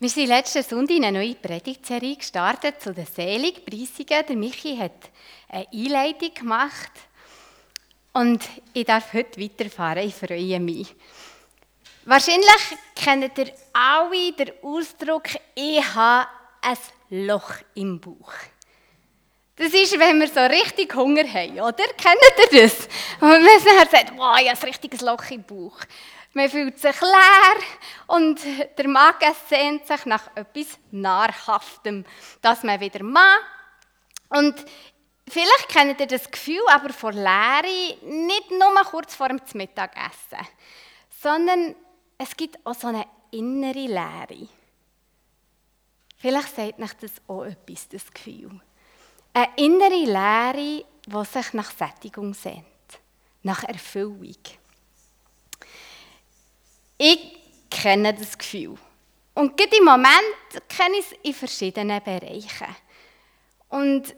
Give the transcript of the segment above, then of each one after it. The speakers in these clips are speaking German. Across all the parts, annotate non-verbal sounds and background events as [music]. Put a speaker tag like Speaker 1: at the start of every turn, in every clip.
Speaker 1: Wir sind letzten Sonntag in eine neue Predigtserie gestartet zu den Seligpreisungen. Der Michi hat eine Einleitung gemacht und ich darf heute weiterfahren. Ich freue mich. Wahrscheinlich kennt ihr alle den Ausdruck, ich habe ein Loch im Bauch. Das ist, wenn wir so richtig Hunger haben, oder? Kennt ihr das? Und man sagt, wow, ich habe ein richtiges Loch im Bauch. Man fühlt sich leer und der Magen sehnt sich nach etwas Nahrhaftem, das man wieder macht. Und vielleicht kennt ihr das Gefühl aber vor Leere nicht nur kurz vor dem Mittagessen, sondern es gibt auch so eine innere Leere. Vielleicht sagt euch das auch etwas, das Gefühl. Eine innere Leere, die sich nach Sättigung sehnt, nach Erfüllung. Ich kenne das Gefühl. Und gerade im Moment kenne ich es in verschiedenen Bereichen. Und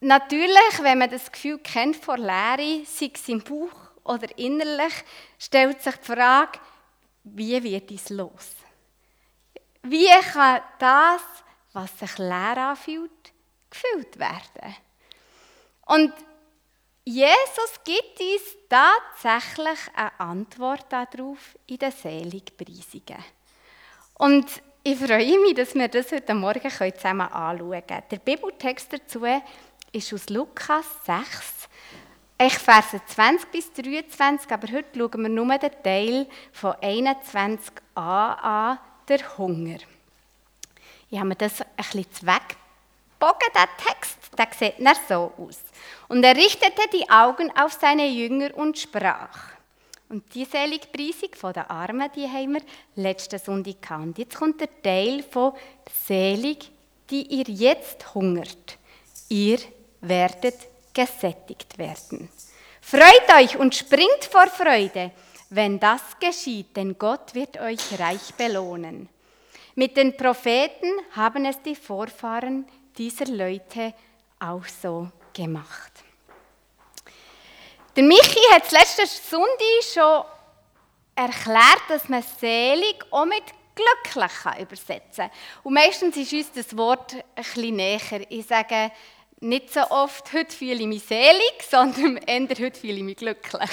Speaker 1: natürlich, wenn man das Gefühl kennt vor Leere, sei es im Bauch oder innerlich, stellt sich die Frage, wie wird es los? Wie kann das, was sich leer anfühlt, gefüllt werden? Und Jesus gibt uns tatsächlich eine Antwort darauf in den Seligpreisungen. Und ich freue mich, dass wir das heute Morgen zusammen anschauen können. Der Bibeltext dazu ist aus Lukas 6, ich Verse 20 bis 23, aber heute schauen wir nur den Teil von 21a an, der Hunger. Ich habe mir das ein bisschen weggebogen, der Text, der sieht nicht so aus. Und er richtete die Augen auf seine Jünger und sprach. Und die Seligpreisung von den Armen, die haben wir letzten Sonntag gehabt. Jetzt kommt der Teil von Selig, die ihr jetzt hungert. Ihr werdet gesättigt werden. Freut euch und springt vor Freude, wenn das geschieht, denn Gott wird euch reich belohnen. Mit den Propheten haben es die Vorfahren dieser Leute auch so gemacht. Der Michi hat letzte Sonntag schon erklärt, dass man selig auch mit glücklich übersetzen kann. Und meistens ist uns das Wort bisschen näher. Ich sage nicht so oft, heute fühle ich mich selig, [laughs] sondern eher, heute fühle ich mich glücklich.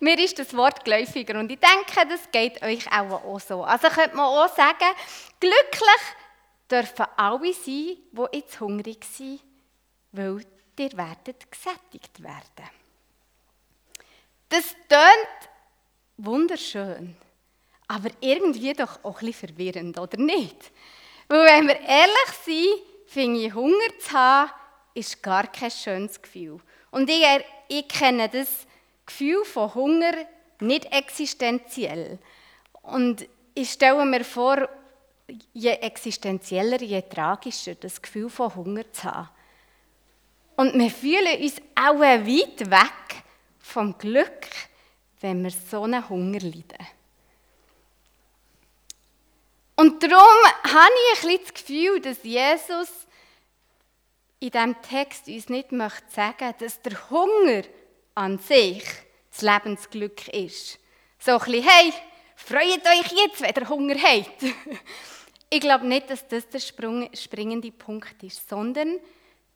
Speaker 1: Mir ist das Wort geläufiger und ich denke, das geht euch auch, auch so. Also könnte man auch sagen, glücklich dürfen alle sein, die jetzt hungrig sind, weil ihr werdet gesättigt werden. Das tönt wunderschön, aber irgendwie doch auch ein bisschen verwirrend, oder nicht? Weil wenn wir ehrlich sind, finde ich, Hunger zu haben, ist gar kein schönes Gefühl. Und ich, ich kenne das Gefühl von Hunger nicht existenziell. Und ich stelle mir vor, je existenzieller, je tragischer das Gefühl von Hunger zu haben. Und wir fühlen uns auch weit weg vom Glück, wenn wir so einen Hunger leiden. Und darum habe ich ein bisschen das Gefühl, dass Jesus in diesem Text uns nicht möchte sagen, dass der Hunger an sich das Lebensglück ist. So ein bisschen, hey, freut euch jetzt, wenn ihr Hunger habt. [laughs] ich glaube nicht, dass das der springende Punkt ist, sondern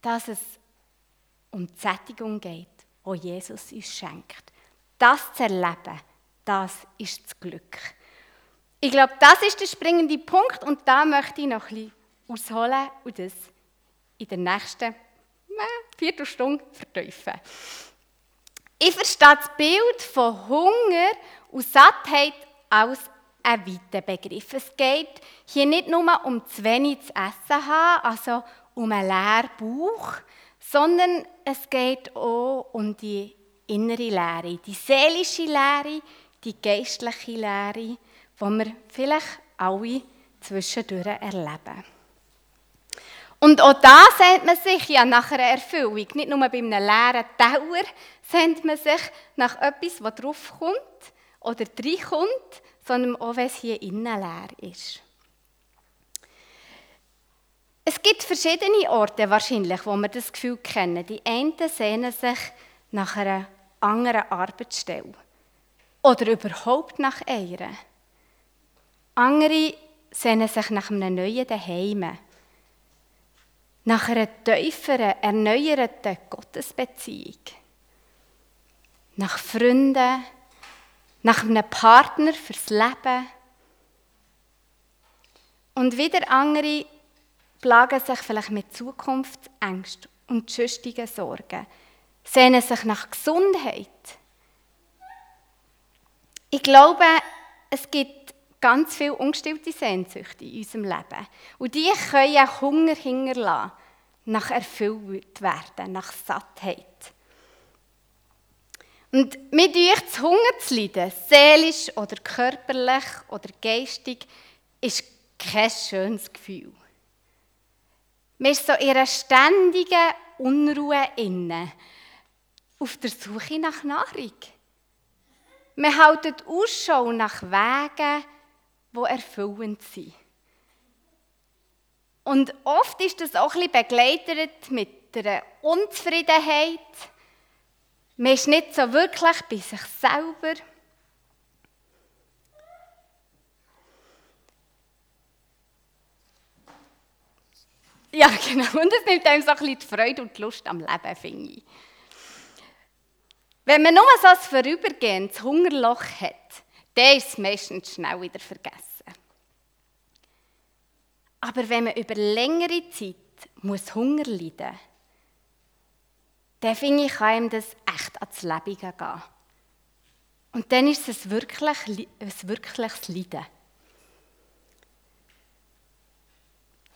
Speaker 1: dass es um die Sättigung geht, die Jesus uns schenkt. Das zu erleben, das ist das Glück. Ich glaube, das ist der springende Punkt und da möchte ich noch ein bisschen ausholen und das in der nächsten Viertelstunde vertiefen. Ich verstehe das Bild von Hunger und Sattheit als ein weiter Begriff. Es geht hier nicht nur um zu wenig zu essen haben, also um einen leeren Bauch, sondern es geht auch um die innere Leere, die seelische Leere, die geistliche Leere, die wir vielleicht alle zwischendurch erleben. Und auch da sehnt man sich ja nach einer Erfüllung. Nicht nur bei einem leeren Tower sehnt man sich nach etwas, das draufkommt oder reinkommt, sondern auch, wenn es hier innen leer ist. Es gibt verschiedene Orte wahrscheinlich, wo wir das Gefühl kennen. Die einen sehnen sich nach einer anderen Arbeitsstelle oder überhaupt nach einer. Andere sehnen sich nach einem neuen Daheim, nach einer tieferen, erneuerten Gottesbeziehung, nach Freunden, nach einem Partner fürs Leben. Und wieder andere plagen sich vielleicht mit Zukunftsängsten und sonstigen Sorgen, sehnen sich nach Gesundheit. Ich glaube, es gibt ganz viele ungestillte Sehnsüchte in unserem Leben. Und die können Hunger hinterlassen, nach erfüllt werden, nach Sattheit. Und mit euch zu Hunger zu leiden, seelisch oder körperlich oder geistig, ist kein schönes Gefühl. Man ist so in einer ständigen Unruhe inne, auf der Suche nach Nahrung. Man hält Ausschau nach Wegen, die erfüllend sind. Und oft ist das auch ein bisschen begleitet mit einer Unzufriedenheit. Man ist nicht so wirklich bei sich selber. Ja, [laughs] genau. Und es nimmt einem so ein bisschen die Freude und die Lust am Leben, finde ich. Wenn man nur so ein vorübergehendes Hungerloch hat, dann ist es meistens schnell wieder vergessen. Aber wenn man über längere Zeit muss Hunger leiden muss, dann finde ich, kann einem das ans Leben gehen. Und dann ist es wirklich ein wirkliches Leiden.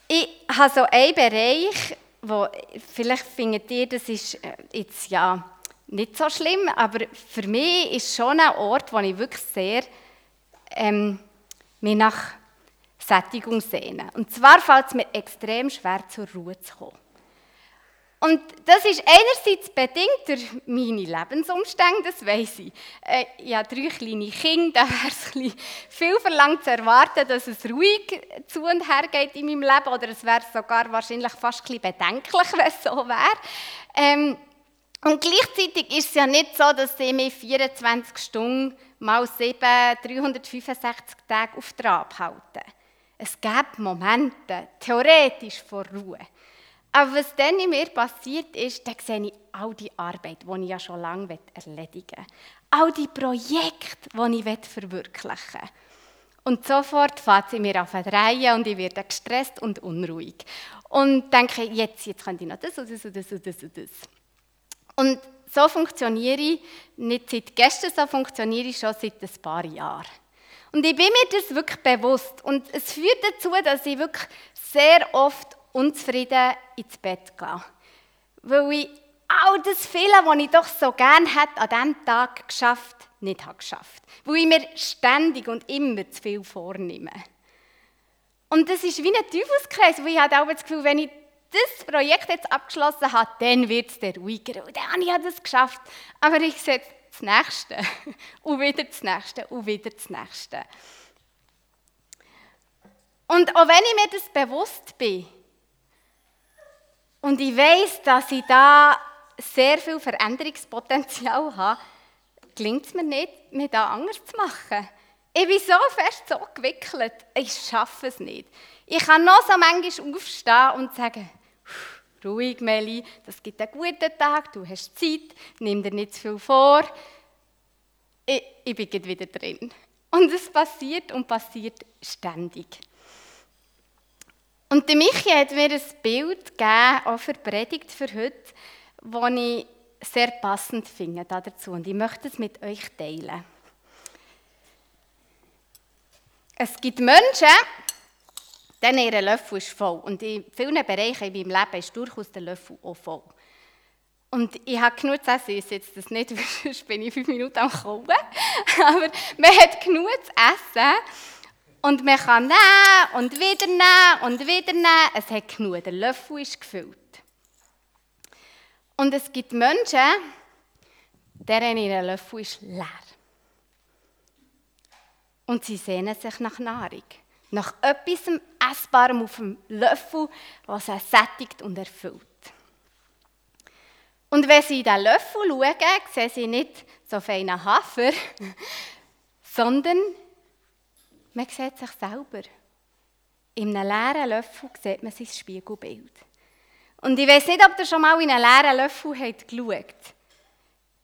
Speaker 1: Ich habe so einen Bereich, wo vielleicht findet ihr, das ist äh, jetzt ja nicht so schlimm, aber für mich ist schon ein Ort, wo ich wirklich sehr ähm, mich nach Sättigung sehne. Und zwar fällt es mir extrem schwer, zur Ruhe zu kommen. Und das ist einerseits bedingt durch meine Lebensumstände, das weiss ich. Äh, ich habe drei kleine Kinder, da wäre es viel verlangt zu erwarten, dass es ruhig zu und her geht in meinem Leben, oder es wäre sogar wahrscheinlich fast ein bedenklich, [laughs] wenn es so wäre. Ähm, und gleichzeitig ist es ja nicht so, dass sie mich 24 Stunden mal 7, 365 Tage auf Trab halten. Es gibt Momente, theoretisch vor Ruhe. Aber was dann in mir passiert ist, dann sehe ich all die Arbeit, die ich ja schon lange erledigen will. All die Projekte, die ich verwirklichen will. Und sofort fährt sie mir auf Reihe und ich werde gestresst und unruhig. Und denke, jetzt, jetzt könnte ich noch das und das und das und das und das. Und so funktioniere ich nicht seit gestern, so funktioniere ich schon seit ein paar Jahren. Und ich bin mir das wirklich bewusst. Und es führt dazu, dass ich wirklich sehr oft unzufrieden ins Bett gehe. Weil ich all das Viele, was ich doch so gerne hätte, an diesem Tag geschafft, nicht habe geschafft. Weil ich mir ständig und immer zu viel vornehme. Und das ist wie ein Teufelskreis, wo ich habe auch das Gefühl, wenn ich das Projekt jetzt abgeschlossen habe, dann wird es der ruhiger. Und dann habe ich das geschafft. Aber ich sehe das Nächste. [laughs] Und wieder das Nächste. Und wieder das Nächste. Und auch wenn ich mir das bewusst bin, und ich weiß, dass ich da sehr viel Veränderungspotenzial habe, gelingt es mir nicht, mich da anders zu machen. Ich bin so fest so gewickelt, ich schaffe es nicht. Ich kann noch so manchmal aufstehen und sagen, ruhig, Meli, das gibt einen guten Tag, du hast Zeit, nimm dir nicht zu viel vor. Ich, ich bin wieder drin. Und es passiert und passiert ständig. Und Michi hat mir ein Bild gegeben, auch für Predigt für heute, das ich sehr passend finde dazu. Und ich möchte es mit euch teilen. Es gibt Menschen, denen ihr Löffel ist voll. Und in vielen Bereichen in meinem Leben ist durchaus der Löffel auch voll. Und ich habe genug zu essen, ich sitze das nicht, [laughs] sonst bin ich fünf Minuten am Kauen. Aber man hat genug zu essen. Und man kann nehmen und wieder nehmen und wieder nehmen. Es hat genug, der Löffel ist gefüllt. Und es gibt Menschen, deren ihr Löffel ist leer. Und sie sehnen sich nach Nahrung. Nach etwas Essbarem auf dem Löffel, was sie sättigt und erfüllt. Und wenn sie in diesen Löffel schauen, sehen sie nicht so feinen Hafer, [laughs] sondern man sieht sich selber. in einem leeren Löffel sieht man sein Spiegelbild. Und ich weiß nicht, ob ihr schon mal in einen leeren Löffel habt geschaut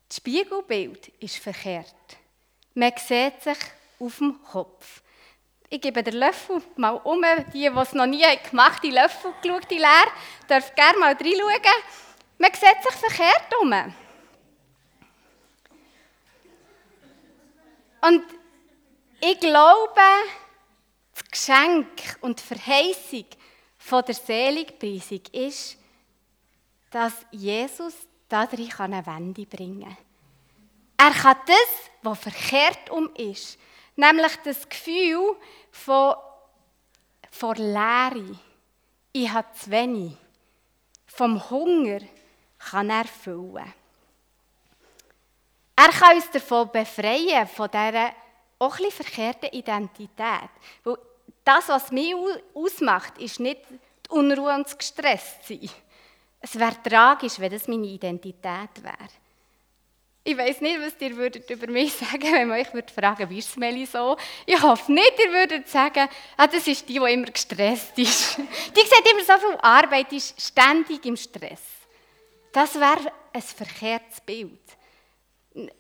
Speaker 1: Das Spiegelbild ist verkehrt. Man sieht sich auf dem Kopf. Ich gebe den Löffel mal um. Die, die es noch nie gemacht haben, die Löffel geschaut, die leer, dürfen gerne mal reinschauen. Man sieht sich verkehrt um. Und ich glaube, das Geschenk und die Verheißung von der Seligpreisung ist, dass Jesus dadurch eine Wende bringen kann. Er kann das, was verkehrt um ist, nämlich das Gefühl von, von Leere, ich habe zu wenig, vom Hunger, kann er füllen. Er kann uns davon befreien, von dieser auch ein verkehrten Identität. Weil das, was mich ausmacht, ist nicht die Unruhe und das Gestresstsein. Es wäre tragisch, wenn das meine Identität wäre. Ich weiß nicht, was ihr würdet über mich [laughs] sagen, wenn man euch würde fragen, wie ist Meli so? Ich hoffe nicht, ihr würdet sagen, ah, das ist die, die immer gestresst ist. [laughs] Die sieht immer so viel Arbeit, ist ständig im Stress. Das wäre ein verkehrtes Bild.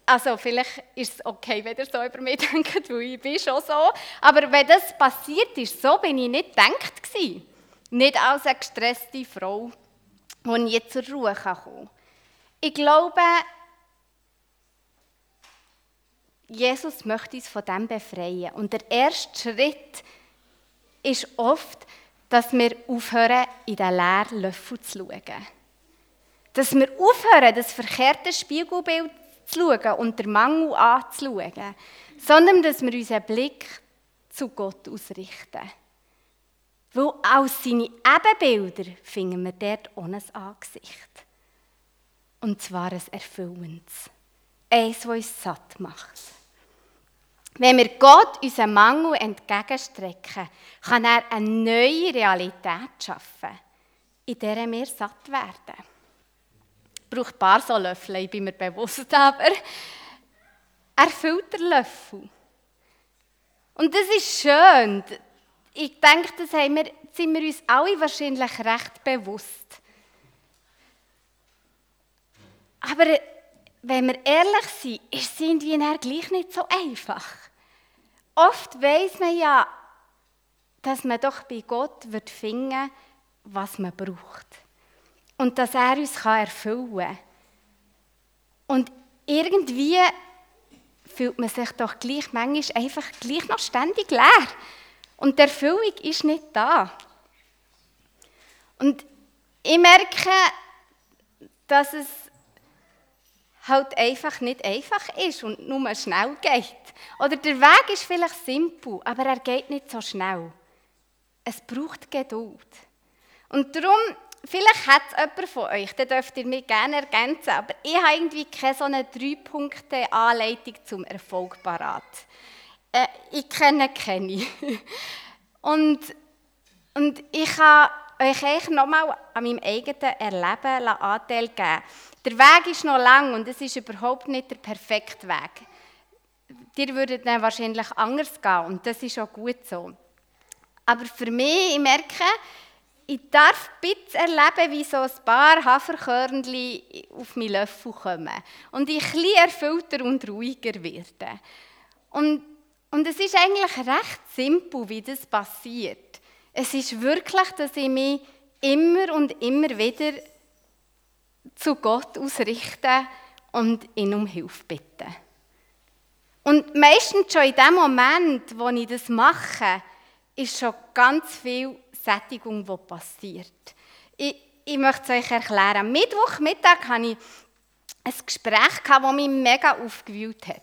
Speaker 1: Also vielleicht ist es okay, wenn ihr so über mich [laughs] denkt, weil ich bin schon so. Aber wenn das passiert ist, so bin ich nicht gedacht gewesen. Nicht als eine gestresste Frau ich jetzt zur Ruhe kommen. Ich glaube, Jesus möchte uns von dem befreien. Und der erste Schritt ist oft, dass wir aufhören, in den leeren Löffel zu schauen. Dass wir aufhören, das verkehrte Spiegelbild schauen und den Mangel anzuschauen, sondern dass wir unseren Blick zu Gott ausrichten. Weil aus seine Ebenbilder finden wir dort ohne Angesicht. Und zwar ein erfüllendes. Eins, das uns satt macht. Wenn wir Gott unseren Mangel entgegenstrecken, kann er eine neue Realität schaffen, in der wir satt werden. Ich brauche ein paar so Löffel, ich bin mir bewusst, aber er füllt den Löffel. Und das ist schön, ich denke, das haben wir, sind wir uns alle wahrscheinlich recht bewusst. Aber wenn wir ehrlich sind, ist es irgendwie gleich nicht so einfach. Oft weiß man ja, dass man doch bei Gott wird finden, was man braucht. Und dass er uns erfüllen kann. Und irgendwie fühlt man sich doch gleich manchmal einfach gleich noch ständig leer. Und die Erfüllung ist nicht da. Und ich merke, dass es halt einfach nicht einfach ist und nur schnell geht. Oder der Weg ist vielleicht simpel, aber er geht nicht so schnell. Es braucht Geduld. Und darum, vielleicht hat es jemand von euch, den dürft ihr mir gerne ergänzen, aber ich habe irgendwie keine so eine Drei-Punkte-Anleitung zum Erfolg parat. Äh, ich kenne keine. [laughs] und, und ich habe euch eigentlich nochmal an meinem eigenen Erleben Anteil geben. Der Weg ist noch lang und es ist überhaupt nicht der perfekte Weg. Dir würdet dann wahrscheinlich anders gehen und das ist auch gut so. Aber für mich, ich merke, ich darf bisschen erleben, wie so ein paar Haferkörnchen auf meinen Löffel kommen und ich bisschen erfüllter und ruhiger werde. Und und es ist eigentlich recht simpel, wie das passiert. Es ist wirklich, dass ich mich immer und immer wieder zu Gott ausrichte und ihn um Hilfe bitte. Und meistens schon in dem Moment, wo ich das mache, ist schon ganz viel Sättigung, die passiert. Ich, ich möchte es euch erklären. Am Mittwochmittag hatte ich ein Gespräch, das mich mega aufgewühlt hat.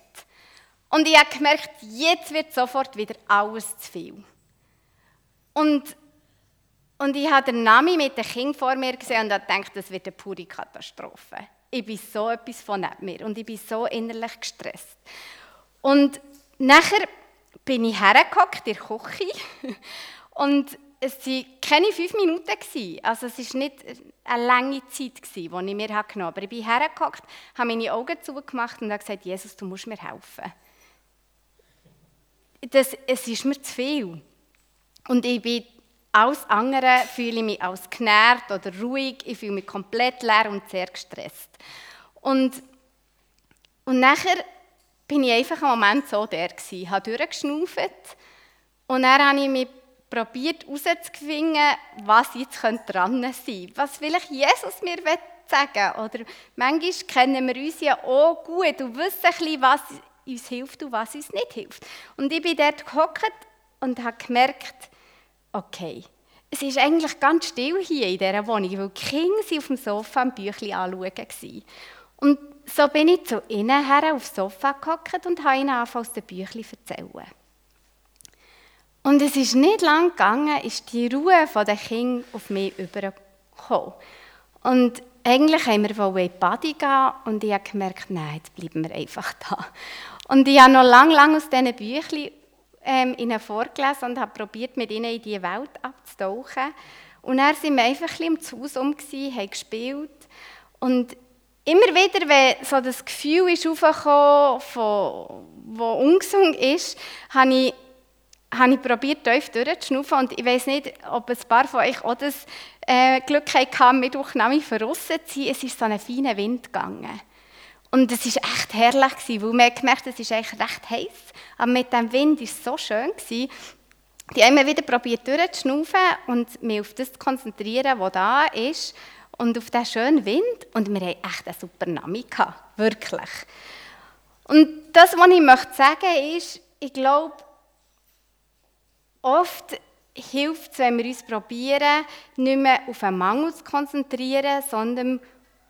Speaker 1: Und ich habe gemerkt, jetzt wird sofort wieder alles zu viel. Und, und ich habe den Nami mit dem Kind vor mir gesehen und gedacht, das wird eine pure Katastrophe. Ich bin so etwas von neben mir und ich bin so innerlich gestresst. Und nachher bin ich hergehockt in der Küche [laughs] und es waren keine fünf Minuten. Also es war nicht eine lange Zeit, die ich mir genommen habe. Aber ich bin hergehockt, habe meine Augen zugemacht und habe gesagt, Jesus, du musst mir helfen das, es ist mir zu viel. Und ich bin alles andere fühle ich mich als genervt oder ruhig, ich fühle mich komplett leer und sehr gestresst. Und, und nachher bin ich einfach einen Moment so der gewesen, habe durchgeschnauft und dann habe ich mich probiert herauszufinden, was jetzt dran sein könnte, was vielleicht Jesus mir sagen Oder manchmal kennen wir uns ja auch gut und wissen ein bisschen, was uns hilft und was uns nicht hilft. Und ich bin dort gehockt und habe gemerkt, okay, es ist eigentlich ganz still hier in dieser Wohnung, weil die Kinder sind auf dem Sofa ein Büchlein anschauen. Und so bin ich zu ihnen her aufs Sofa gehockt und habe ihnen angefangen, aus den Büchlein zu erzählen. Und es ist nicht lang gegangen, ist die Ruhe der Kinder auf mich übergekommen. Und eigentlich haben wir wohl in die Body gehen und ich habe gemerkt, nein, jetzt bleiben wir einfach da. Und ich habe noch lange, lange aus diesen Büchlein ähm, ihnen vorgelesen und habe probiert, mit ihnen in diese Welt abzutauchen. Und dann sind wir einfach ein bisschen im Haus herum, haben gespielt. Und immer wieder, wenn so das Gefühl ist aufgekommen, von, wo ungesund ist, habe ich habe ich probiert, tief durchzuschnaufen. Und ich weiß nicht, ob ein paar von euch auch das äh, Glück hatten, Mittwoch nämlich voraus zu sein. Es ist so ein feiner Wind gegangen. Und es war echt herrlich, gewesen, weil man gemerkt es ist eigentlich recht heiß. Aber mit dem Wind war es so schön. Gewesen. Die haben immer wieder probiert durchzuschnaufen und mich auf das zu konzentrieren, was da ist. Und auf diesen schönen Wind. Und wir hatten echt einen super Nami. Wirklich. Und das, was ich möchte sagen ist, ich glaube, oft hilft es, wenn wir uns probieren, nicht mehr auf einen Mangel zu konzentrieren, sondern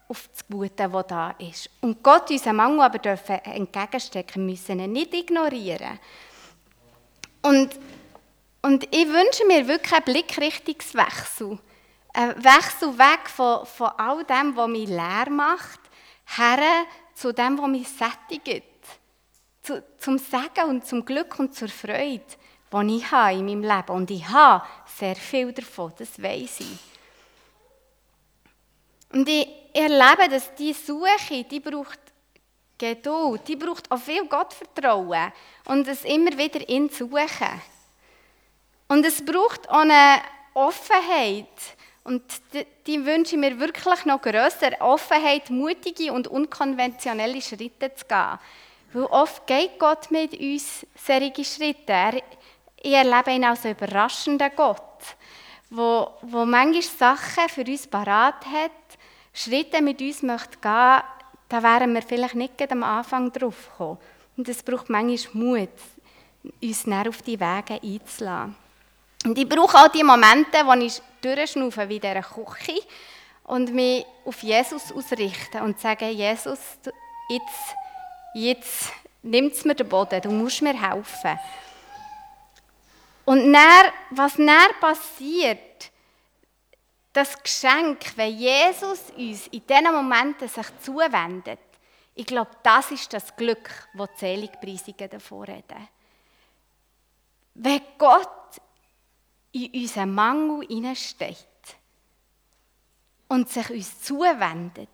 Speaker 1: auf das Gute, das da ist. Und Gott unseren Mangel aber dürfen entgegenstecken, müssen ihn nicht ignorieren. Und, und ich wünsche mir wirklich einen Blickrichtungswechsel. Ein Wechsel weg von, von all dem, was mich leer macht, her zu dem, was mich sättigt. Zu, zum Segen und zum Glück und zur Freude, die ich habe in meinem Leben. Und ich habe sehr viel davon, das weiß ich. Und ich erlebe, dass diese Suche, die braucht Geduld, die braucht auch viel Gottvertrauen und es immer wieder in suchen. Und es braucht auch eine Offenheit. Und die, die wünsche ich mir wirklich noch grösser. Offenheit, mutige und unkonventionelle Schritte zu gehen. Weil oft geht Gott mit uns solche Schritte. Er, ich erlebe ihn als einen überraschenden Gott, wo, wo manchmal Sachen für uns parat hat, Schritte mit uns möchte gehen, da wären wir vielleicht nicht am Anfang drauf gekommen. Und es braucht manchmal Mut, uns näher auf die Wege einzulassen. Und ich brauche auch die Momente, wo ich durchschnaufe, wie in dieser Küche, und mich auf Jesus ausrichte und sage, Jesus, jetzt, jetzt nimmt es mir den Boden, du musst mir helfen. Und dann, was dann passiert, das Geschenk, wenn Jesus uns in diesen Momenten sich zuwendet, ich glaube, das ist das Glück, das die Seligpreisungen davor reden. Wenn Gott in unseren Mangel hineinsteht und sich uns zuwendet,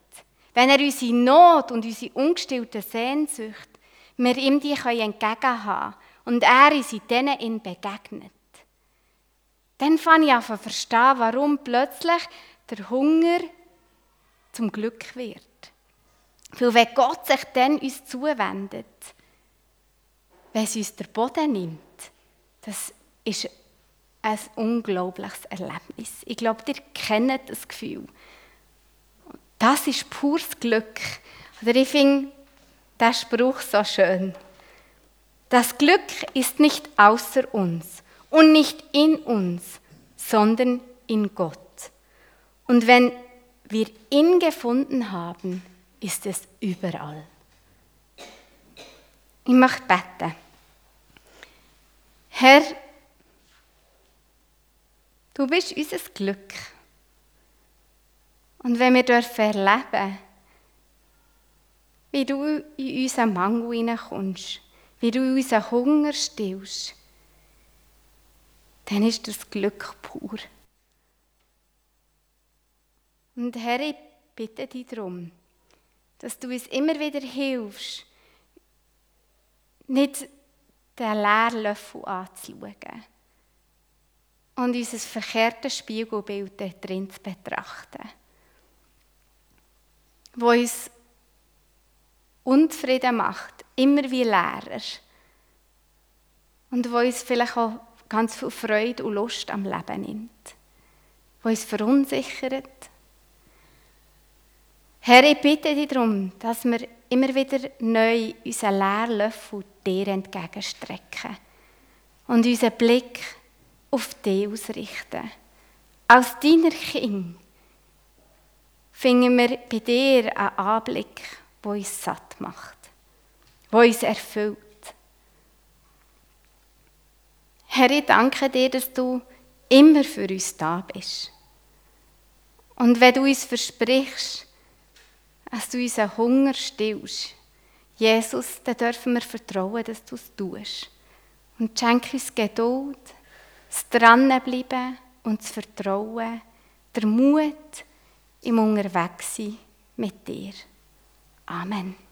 Speaker 1: wenn er unsere Not und unsere ungestillte Sehnsucht, wir ihm die können und er in denen ihn begegnet. Dann fange ich an zu verstehen, warum plötzlich der Hunger zum Glück wird. Weil wenn Gott sich dann uns zuwendet, wenn es uns der Boden nimmt, das ist ein unglaubliches Erlebnis. Ich glaube, ihr kennt das Gefühl. Das ist pures Glück. Oder ich finde den Spruch so schön. Das Glück ist nicht außer uns und nicht in uns, sondern in Gott. Und wenn wir ihn gefunden haben, ist es überall. Ich möchte beten. Herr, du bist unser Glück. Und wenn wir dürfen erleben, wie du in unseren Mangel hineinkommst, wie du unseren Hunger stillst, dann ist das Glück pur. Und Herr, ich bitte dich darum, dass du uns immer wieder hilfst, nicht den leeren Löffel anzuschauen, und unser verkehrtes Spiegelbild drin zu betrachten, wo uns unzufrieden macht, immer wie leerer und wo uns vielleicht auch ganz viel Freude und Lust am Leben nimmt, wo uns verunsichert. Herr, ich bitte dich darum, dass wir immer wieder neu unseren leeren Löffel dir entgegenstrecken und unseren Blick auf dich ausrichten. Als deiner Kind finden wir bei dir einen Anblick, der uns satt macht, der uns erfüllt. Herr, ich danke dir, dass du immer für uns da bist. Und wenn du uns versprichst, dass du unseren Hunger stillst, Jesus, dann dürfen wir vertrauen, dass du es tust. Und schenke uns Geduld, das Dranbleiben und das Vertrauen, der Mut im Unterwegssein mit dir. Amen.